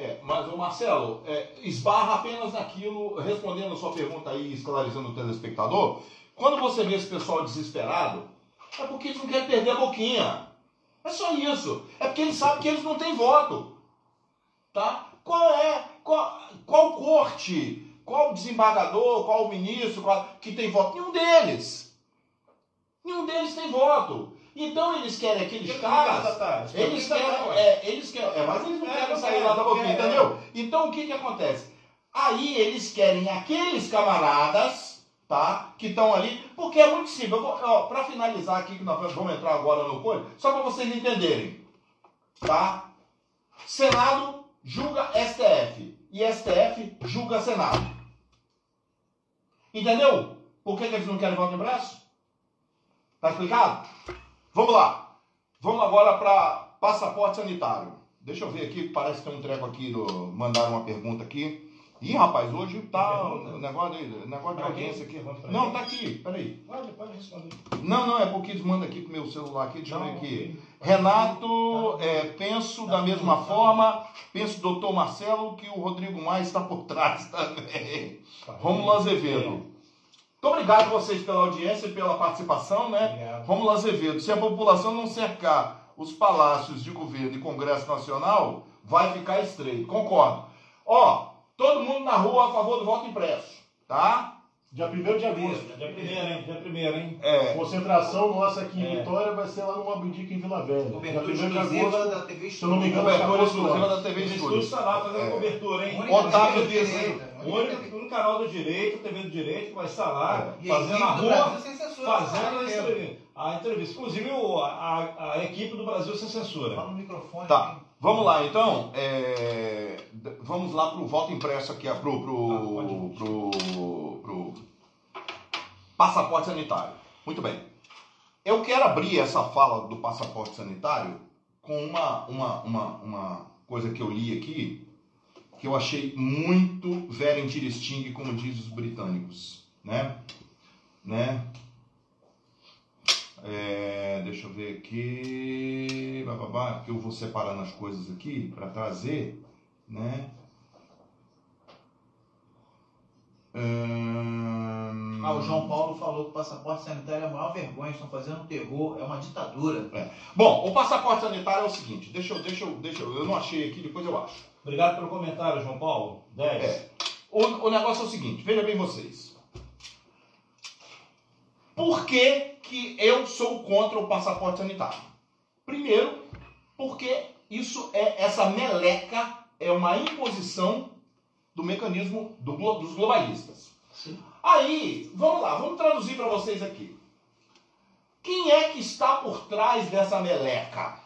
É, mas o Marcelo, é, esbarra apenas naquilo, respondendo a sua pergunta aí, esclarecendo o telespectador, quando você vê esse pessoal desesperado, é porque eles não querem perder a boquinha. É só isso. É porque eles sabem que eles não têm voto. Tá? Qual é, qual, qual corte, qual desembargador, qual ministro qual, que tem voto? Nenhum deles. Nenhum deles tem voto. Então eles querem aqueles caras. Eles querem, é, eles querem. É, mas eles não querem sair lá da boquinha, entendeu? Então o que, que acontece? Aí eles querem aqueles camaradas, tá? Que estão ali, porque é muito simples. Para finalizar aqui, que nós vamos entrar agora no coisa, só para vocês entenderem, tá? Senado julga STF e STF julga Senado. Entendeu? Por que, que eles não querem voto em braço? Tá explicado? Vamos lá. Vamos agora para passaporte sanitário. Deixa eu ver aqui, parece que tem um treco aqui, do, mandaram uma pergunta aqui. Ih, rapaz, hoje tá o negócio de, negócio de audiência aqui. Não, tá aqui, peraí. Pode, pode responder. Não, não, é porque eles mandam aqui pro meu celular aqui, deixa eu ver aqui. Renato, é, penso da mesma forma, penso doutor Marcelo que o Rodrigo Mais está por trás também. Romulo Azevedo. Muito obrigado a vocês pela audiência e pela participação, né? Obrigado. Romulo Azevedo, se a população não cercar os palácios de governo e Congresso Nacional, vai ficar estreito. Concordo. Ó, todo mundo na rua a favor do voto impresso, tá? Dia 1 de agosto. Dia primeiro, hein? Dia primeiro, hein? É, Concentração nossa aqui em É. Vitória vai ser lá no Abdica em Vila Velha. 1 Cobertura de exclusiva agosto. da TV se eu não me engano, Estúdio. cobertura às 14 exclusiva da TV O estúdio Estúdio. está lá fazendo É. cobertura, hein? Otávio TV O único, no canal do direito, TV do direito, que vai estar lá, E fazendo a rua, fazendo a fala entrevista. A entrevista. Inclusive o- a, a equipe do Brasil Sem Censura. no microfone. Tá. Vamos lá, então. é, vamos lá pro voto impresso aqui, pro, Ah, pro, ir. pro, pro passaporte sanitário. Muito bem. Eu quero abrir essa fala do passaporte sanitário com uma, uma, uma, uma coisa que eu li aqui, que eu achei muito vera interesting, como diz os britânicos, né? Né? É, deixa eu ver aqui, bababá, que eu vou separando as coisas aqui para trazer, né? Hum, Ah, o João Paulo falou que o passaporte sanitário é a maior vergonha, estão fazendo terror, é uma ditadura. Bom, o passaporte sanitário é o seguinte, deixa eu, deixa eu, deixa eu, eu não achei aqui, depois eu acho. Obrigado pelo comentário, João Paulo. 10. É. O, o negócio é o seguinte, veja bem vocês. Por que, que eu sou contra o passaporte sanitário? Primeiro, porque isso é essa meleca é uma imposição do mecanismo do dos globalistas. Sim. Aí, vamos lá, vamos traduzir para vocês aqui. Quem é que está por trás dessa meleca?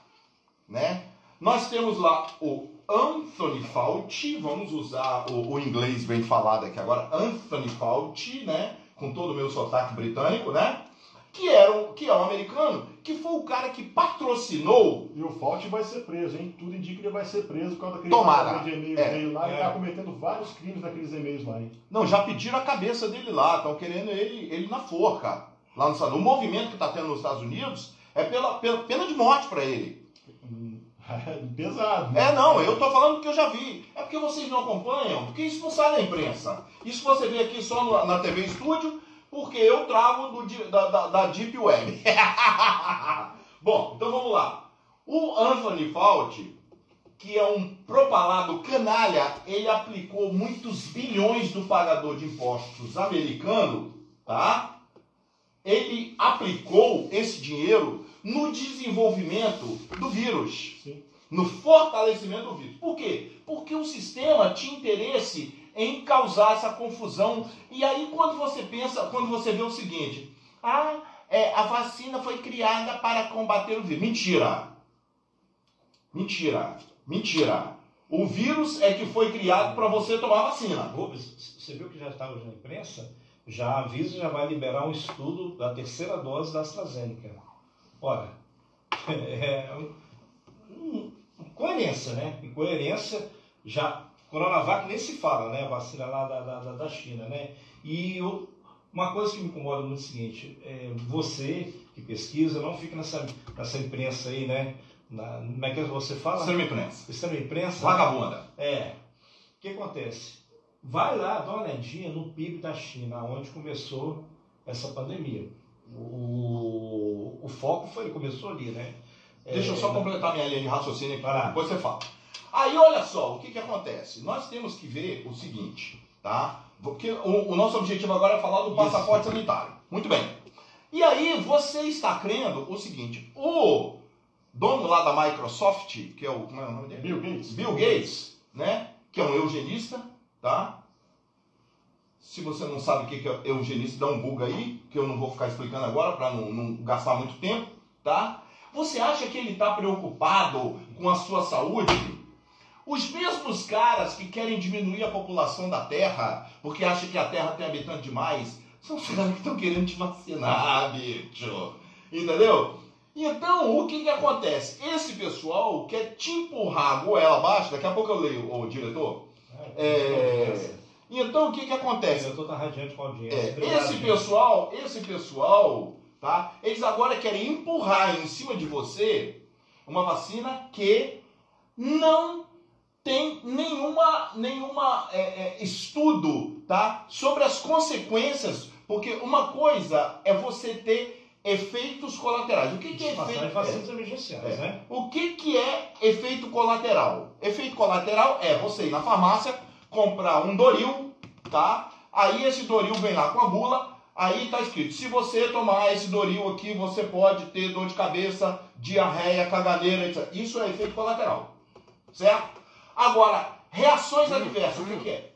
Né? Nós temos lá o Anthony Fauci, vamos usar o, o inglês bem falado aqui agora, Anthony Fauci, né? Com todo o meu sotaque britânico, né? Que, era um, que é um americano, que foi o cara que patrocinou E o Fault vai ser preso, hein? Tudo indica que ele vai ser preso por causa daquele Tomara. de e-mail É. dele lá. Ele É. tá cometendo vários crimes naqueles e-mails lá, hein? Não, já pediram a cabeça dele lá, estão querendo ele, ele na forca. Lá Unidos. O movimento que está tendo nos Estados Unidos é pela, pela pena de morte para ele. Hum, Pesado. né? É, não, eu tô falando que eu já vi. É porque vocês não acompanham, porque isso não sai na imprensa. Isso você vê aqui só no- na TV Estúdio, porque eu trago do da, da, da Deep Web. Bom, então vamos lá. O Anthony Fauci, que é um propalado canalha, ele aplicou muitos bilhões do pagador de impostos americano, tá? Ele aplicou esse dinheiro no desenvolvimento do vírus Sim. no fortalecimento do vírus. Por quê? Porque o sistema tinha interesse em causar essa confusão. E aí quando você pensa, quando você vê o seguinte, ah, é, a vacina foi criada para combater o vírus. Mentira. Mentira. Mentira. O vírus é que foi criado para você tomar vacina. Você viu que já estava hoje na imprensa já avisa, já vai liberar um estudo da terceira dose da AstraZeneca. Ora, é, um, coerência, né? Incoerência, já, Coronavac nem se fala, né? A vacina lá da, da, da China, né? E eu, uma coisa que me incomoda muito é o seguinte, é, você que pesquisa, não fica nessa, nessa imprensa aí, né? Na, como é que você fala? Extrema imprensa. Extrema imprensa. Vagabunda. É. O que acontece? Vai lá, dá uma olhadinha no PIB da China, onde começou essa pandemia. O, o foco foi, começou ali, né? Deixa eu É, só completar minha linha de raciocínio aqui, depois você fala. Aí, olha só, o que, que acontece? Nós temos que ver o seguinte, tá? Porque o, o nosso objetivo agora é falar do passaporte sanitário. Muito bem. E aí, você está crendo o seguinte, o dono lá da Microsoft, que é o, como é o nome dele? Bill Gates. Bill Gates, né? Que é um eugenista, tá? Se você não sabe o que é eugenista, dá um Google aí, que eu não vou ficar explicando agora para não, não gastar muito tempo, tá? Você acha que ele está preocupado com a sua saúde? Os mesmos caras que querem diminuir a população da Terra, porque acham que a Terra tem habitante demais, são os caras que estão querendo te vacinar, bicho. Entendeu? Então, o que, que acontece? Esse pessoal quer te empurrar a goela abaixo, daqui a pouco eu leio, o diretor. É, Então, o que, que O acontece? diretor está radiante com a audiência. É, Obrigado, esse gente. pessoal, esse pessoal, tá? Eles agora querem empurrar em cima de você uma vacina que não tem nenhuma, nenhuma é, é, estudo, tá? Sobre as consequências, porque uma coisa é você ter efeitos colaterais. O que, que é efeito? emergenciais, É. né? O que, que é efeito colateral? Efeito colateral é você ir na farmácia, comprar um Doril, tá? Aí esse Doril vem lá com a bula, aí tá escrito, se você tomar esse Doril aqui, você pode ter dor de cabeça, diarreia, caganeira, etc. Isso é efeito colateral, certo? Agora, reações adversas, o que, que é?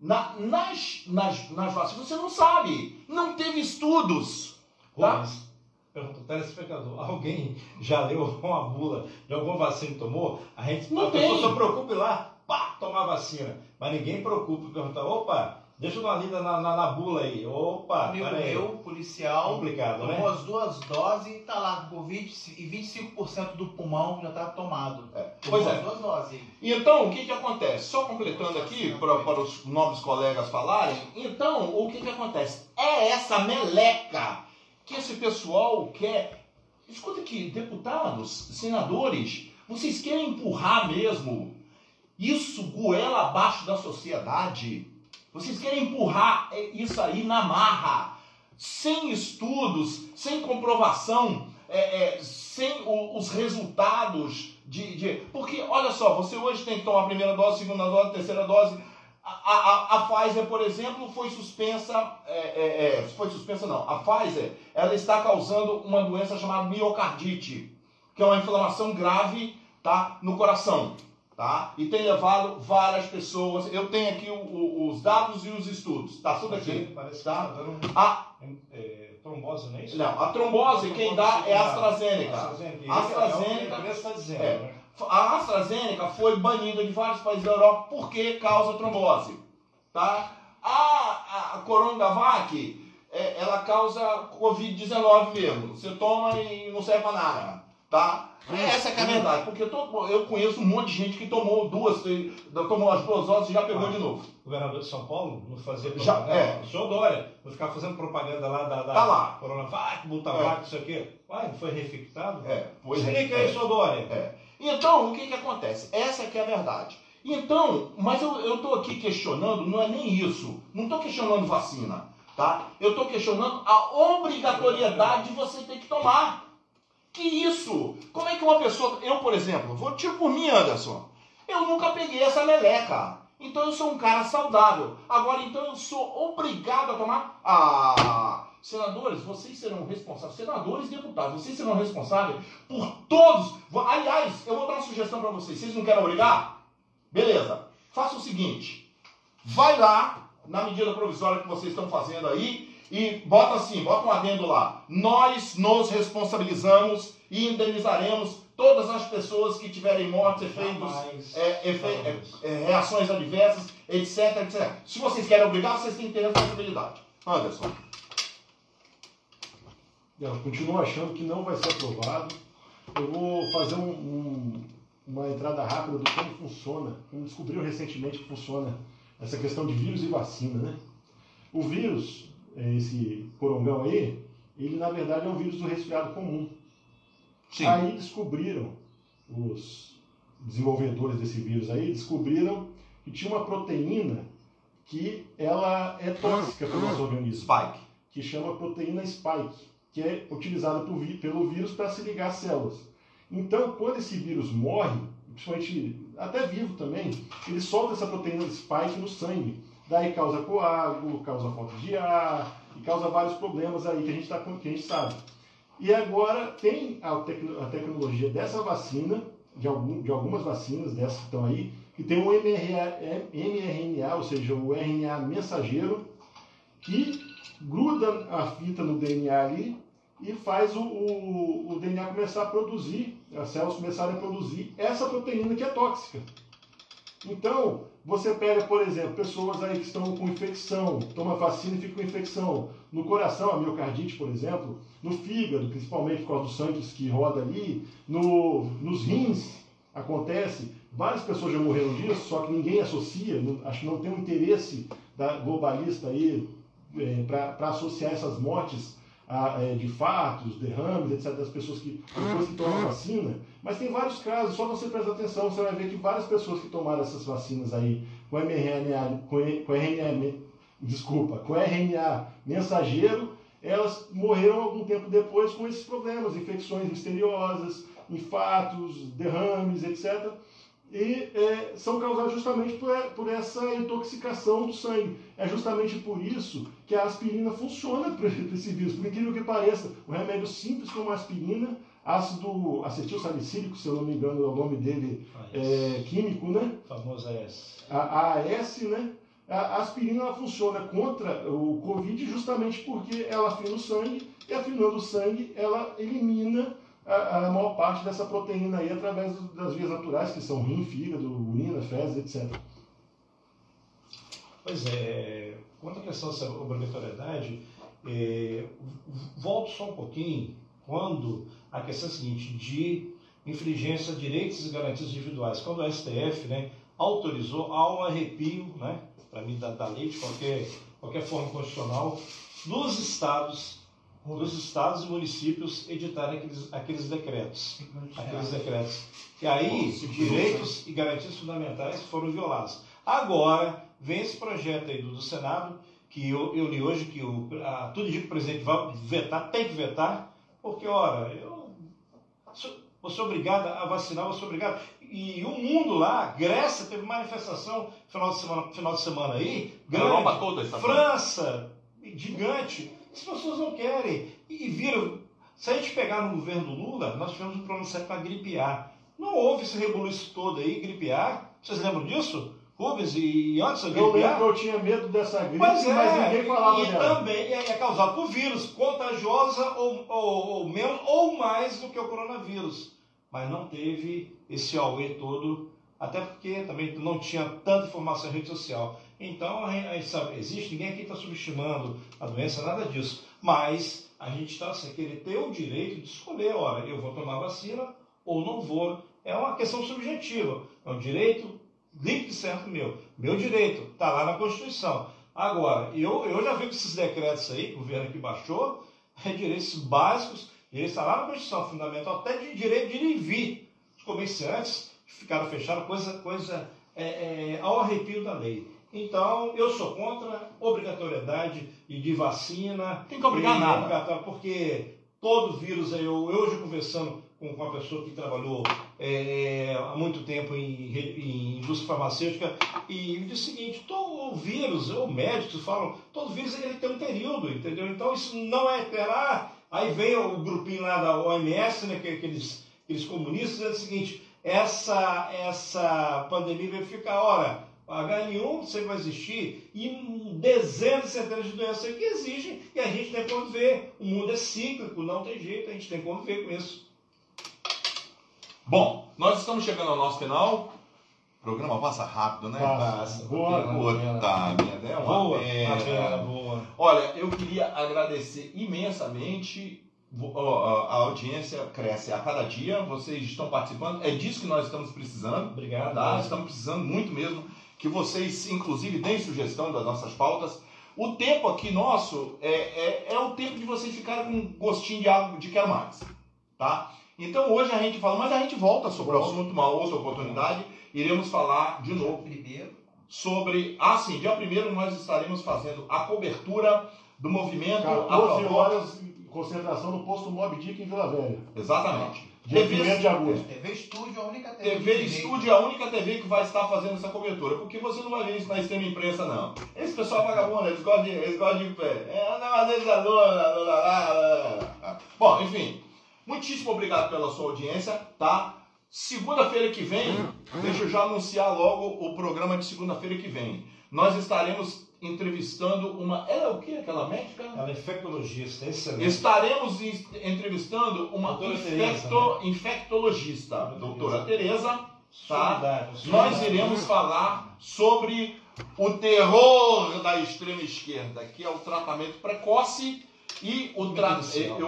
Na- nas, nas, nas vacinas, você não sabe, não teve estudos, tá? Rubens, pergunta telespectador, alguém já leu uma bula de alguma vacina que tomou? A gente Não a pessoa tem. só preocupa ir lá, pá, tomar vacina. Mas ninguém preocupa perguntar, opa, deixa uma lida na, na, na bula aí. Opa, amigo peraí. meu, policial, Complicado, tomou né? as duas doses e tá lá com 20, e 25% do pulmão já tá tomado. É, Tomou Pois é. as duas doses. Então, o que, que acontece? Só completando aqui, para, para os nobres colegas falarem, então, o que, que acontece? É essa meleca que esse pessoal quer. Escuta aqui, deputados, senadores, vocês querem empurrar mesmo isso goela abaixo da sociedade? Vocês querem empurrar isso aí na marra, sem estudos, sem comprovação, é, é, sem o- os resultados de, de- Porque, olha só, você hoje tem que tomar a primeira dose, segunda dose, terceira dose. A, a, a Pfizer, por exemplo, foi suspensa. é, é, é, foi suspensa, não. A Pfizer ela está causando uma doença chamada miocardite, que é uma inflamação grave tá, no coração. Tá? E tem levado várias pessoas. Eu tenho aqui o- o- os dados e os estudos. Tá tudo aqui. Parece que Tá? tá dando A, é, trombose, não é isso? não, a trombose, quem dá é a AstraZeneca. AstraZeneca. AstraZeneca. É o que a imprensa está dizendo, É. né? A AstraZeneca foi banida de vários países da Europa porque causa trombose. Tá? A, a Coronavac, é, ela causa Covid-19 mesmo. Você toma e não serve pra nada. Tá? Essa que é a verdade, porque eu, tô- eu conheço um monte de gente que tomou duas, tomou as duas doses e já pegou Ah. de novo. O governador de São Paulo não fazia Já, propaganda. é. O senhor Dória não ficava fazendo propaganda lá da, da Tá lá. Coronavac, Butavac, não sei o quê. Uai, não foi refictado? É, pois Explica é. aí, senhor Dória. É. Então, o que, que acontece? Essa que é a verdade. Então, mas eu, eu tô aqui questionando, não é nem isso. Não estou questionando vacina, tá? Eu estou questionando a obrigatoriedade de você ter que tomar. Que isso? Como é que uma pessoa... Eu, por exemplo, vou tiro por mim, Anderson. Eu nunca peguei essa meleca. Então eu sou um cara saudável. Agora, então eu sou obrigado a tomar... Ah, senadores, vocês serão responsáveis. Senadores e deputados, vocês serão responsáveis por todos. Aliás, eu vou dar uma sugestão para vocês. Vocês não querem obrigar? Beleza. Faça o seguinte. Vai lá na medida provisória que vocês estão fazendo aí e bota assim, bota um adendo lá. Nós nos responsabilizamos e indenizaremos todas as pessoas que tiverem mortes, efeitos, é, efe- é, é, reações adversas, etc, etc. Se vocês querem obrigar, vocês têm que ter responsabilidade. Anderson. Eu continuo achando que não vai ser aprovado. Eu vou fazer um, um, uma entrada rápida do como funciona, como descobriu recentemente que funciona essa questão de vírus e vacina, né? O vírus, esse corongão aí, ele na verdade é um vírus do resfriado comum. Sim. Aí descobriram, os desenvolvedores desse vírus aí, descobriram que tinha uma proteína que ela é tóxica para o nosso organismo, Spike. que chama proteína spike, que é utilizada por pelo vírus para se ligar às células. Então, quando esse vírus morre, principalmente até vivo também, ele solta essa proteína spike no sangue. Daí causa coágulo, causa falta de ar e causa vários problemas aí que a gente, tá, que a gente sabe. E agora tem a, a tecnologia dessa vacina, de, algum, de algumas vacinas dessas que estão aí, que tem um mRNA, mRNA, ou seja, o RNA mensageiro, que gruda a fita no DNA ali e faz o, o, o DNA começar a produzir, as células começarem a produzir essa proteína que é tóxica. Então, você pega, por exemplo, pessoas aí que estão com infecção, toma vacina e fica com infecção no coração, a miocardite, por exemplo, no fígado, principalmente por causa do sangue que roda ali, no, nos rins, acontece. Várias pessoas já morreram disso, só que ninguém associa, não- acho que não tem um interesse da globalista aí para associar essas mortes a, é, de fatos, derrames, etc., das pessoas que depois que tomam vacina. Mas tem vários casos, só você prestar atenção, você vai ver que várias pessoas que tomaram essas vacinas aí com mRNA, com, com RNA, desculpa, com RNA mensageiro, elas morreram algum tempo depois com esses problemas, infecções misteriosas, infartos, derrames, etc. E é, são causados justamente por, por essa intoxicação do sangue. É justamente por isso que a aspirina funciona para esse vírus. Por incrível que pareça, um remédio simples como a aspirina, ácido acetil salicílico, se eu não me engano é o nome dele é, químico, né? famoso AS. a AAS, né? A aspirina ela funciona contra o Covid justamente porque ela afina o sangue e afinando o sangue ela elimina a, a maior parte dessa proteína aí através das vias naturais, que são rim, fígado, urina, fezes, etc. Pois é, quanto à questão dessa obrigatoriedade, é, volto só um pouquinho quando a questão é a seguinte, de infringência a direitos e garantias individuais. Quando o STF né, autorizou, há um arrepio, né, para mim, da, da lei, de qualquer, qualquer forma constitucional, dos estados, dos estados e municípios editarem aqueles, aqueles decretos aqueles decretos. E aí, direitos e garantias fundamentais foram violados. Agora, vem esse projeto aí do, do Senado, que eu, eu li hoje, que o, a, tudo que o presidente vai vetar, tem que vetar, porque, ora, eu sou, vou ser obrigado a vacinar, vou ser obrigado. E o mundo lá, Grécia teve manifestação final de semana, final de semana aí, grande. Europa toda França, gigante, as pessoas não querem. E viram, se a gente pegar no governo do Lula, nós tivemos um problema sério com a gripe A. Não houve esse rebuliço todo aí, gripe A. Vocês lembram disso? Rubens e antes Eu gripe lembro que eu tinha medo dessa gripe, mas é, ninguém falava e dela. também é é causado por vírus, contagiosa ou, ou, ou menos ou mais do que o coronavírus. Mas não teve esse auê todo, até porque também não tinha tanta informação em rede social. Então a gente, sabe, existe, ninguém aqui está subestimando a doença, nada disso. Mas a gente está assim, querer ter o direito de escolher, olha, eu vou tomar vacina ou não vou. É uma questão subjetiva, é um direito livre e certo meu. Meu direito, está lá na Constituição. Agora, eu, eu já vi que esses decretos aí, que o governo aqui baixou, é direitos básicos, direitos está lá na Constituição, fundamental, até de direito de ir e vir. Os comerciantes ficaram fechados, coisa, coisa é, é, ao arrepio da lei. Então, eu sou contra obrigatoriedade de vacina. Tem que obrigar nada. Porque todo vírus, aí, eu, eu hoje conversando com uma pessoa que trabalhou é, muito tempo em, em indústria farmacêutica e me o seguinte, todo vírus, ou médicos falam, todo vírus ele tem um período, entendeu? Então isso não é esperar, aí vem o grupinho lá da OMS, né, que, aqueles, aqueles comunistas, dizendo o seguinte, essa, essa pandemia vai ficar, ora, H1 sempre vai existir e dezenas centenas de doenças que existem e a gente tem que conviver. O mundo é cíclico, não tem jeito, a gente tem que conviver com isso. Bom, nós estamos chegando ao nosso final. programa passa rápido, né? Passa. Boa, Puta, minha, é uma Boa, pena. boa. Olha, eu queria agradecer imensamente. A audiência cresce a cada dia, vocês estão participando, é disso que nós estamos precisando. Obrigado. Tá? Estamos precisando muito mesmo que vocês, inclusive, deem sugestão das nossas pautas. O tempo aqui nosso é, é, é o tempo de vocês ficarem com gostinho de algo de quero mais. Tá? Então hoje a gente fala, mas a gente volta sobre o assunto, uma outra oportunidade. Iremos falar de novo Primeiro. sobre. Ah, sim, dia 1 nós estaremos fazendo a cobertura do movimento a 14 favor. horas, concentração no posto Mob Dick em Vila Velha. Exatamente. Dia TV 1 de agosto. TV Estúdio, a única TV. TV que Estúdio é a única TV que vai estar fazendo essa cobertura, porque você não vai ver isso na extrema imprensa, não. Esse pessoal é vagabundo, eles gostam de, eles gostam de pé. É, não, às vezes a dona. Bom, enfim, muitíssimo obrigado pela sua audiência, tá? Segunda-feira que vem, deixa eu já anunciar logo o programa de segunda-feira que vem. Nós estaremos entrevistando uma. Ela é o que? Aquela médica? Ela é infectologista, excelente. Estaremos en- entrevistando uma Doutora infecto- infectologista, doutora Tereza. Tá? Nós iremos falar sobre o terror da extrema esquerda, que é o tratamento precoce e o tratamento. Inicial.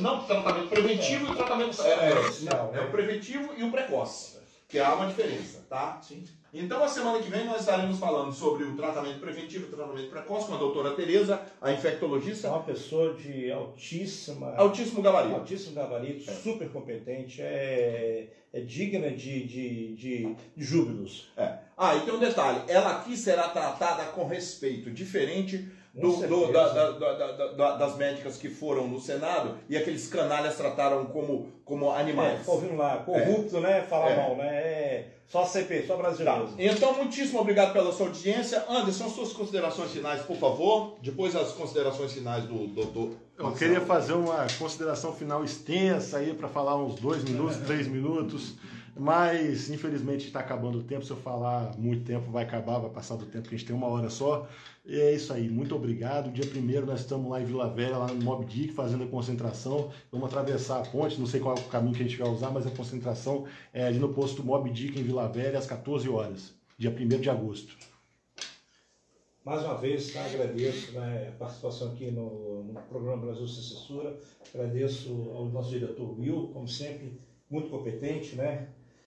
não, tratamento preventivo e o tratamento. É, É, é, inicial, é o preventivo e o precoce, que há uma diferença, tá? Sim. Então, a semana que vem, nós estaremos falando sobre o tratamento preventivo e o tratamento precoce com a doutora Tereza, a É infectologista, uma pessoa de altíssima, altíssimo gabarito. altíssimo gabarito, É. super competente, é, é digna de, de, de, de júbilos. Ah, e tem um detalhe: ela aqui será tratada com respeito, diferente do, Com do- da- da- da- da- da- das médicas que foram no Senado e aqueles canalhas trataram como, como É, animais. fica ouvindo lá, corrupto, né? Falar É. mal, né? É, só CP, só Tá. brasileiro. Então, muitíssimo obrigado pela sua audiência. Anderson, suas considerações finais, por favor. Depois as considerações finais do doutor. Eu queria fazer uma consideração final extensa aí para falar uns dois minutos, três minutos, mas infelizmente está acabando o tempo. Se eu falar muito tempo, vai acabar, vai passar do tempo que a gente tem uma hora só. E é isso aí, muito obrigado. Dia primeiro nós estamos lá em Vila Velha, lá no Mob Dick, fazendo a concentração. Vamos atravessar a ponte, não sei qual é o caminho que a gente vai usar, mas a concentração é ali no posto Mob Dick em Vila Velha às 14 horas, dia 1 de agosto. Mais uma vez, tá, agradeço né, a participação aqui no, no programa Brasil Sem Censura. Agradeço ao nosso diretor Will, como sempre, muito competente, né?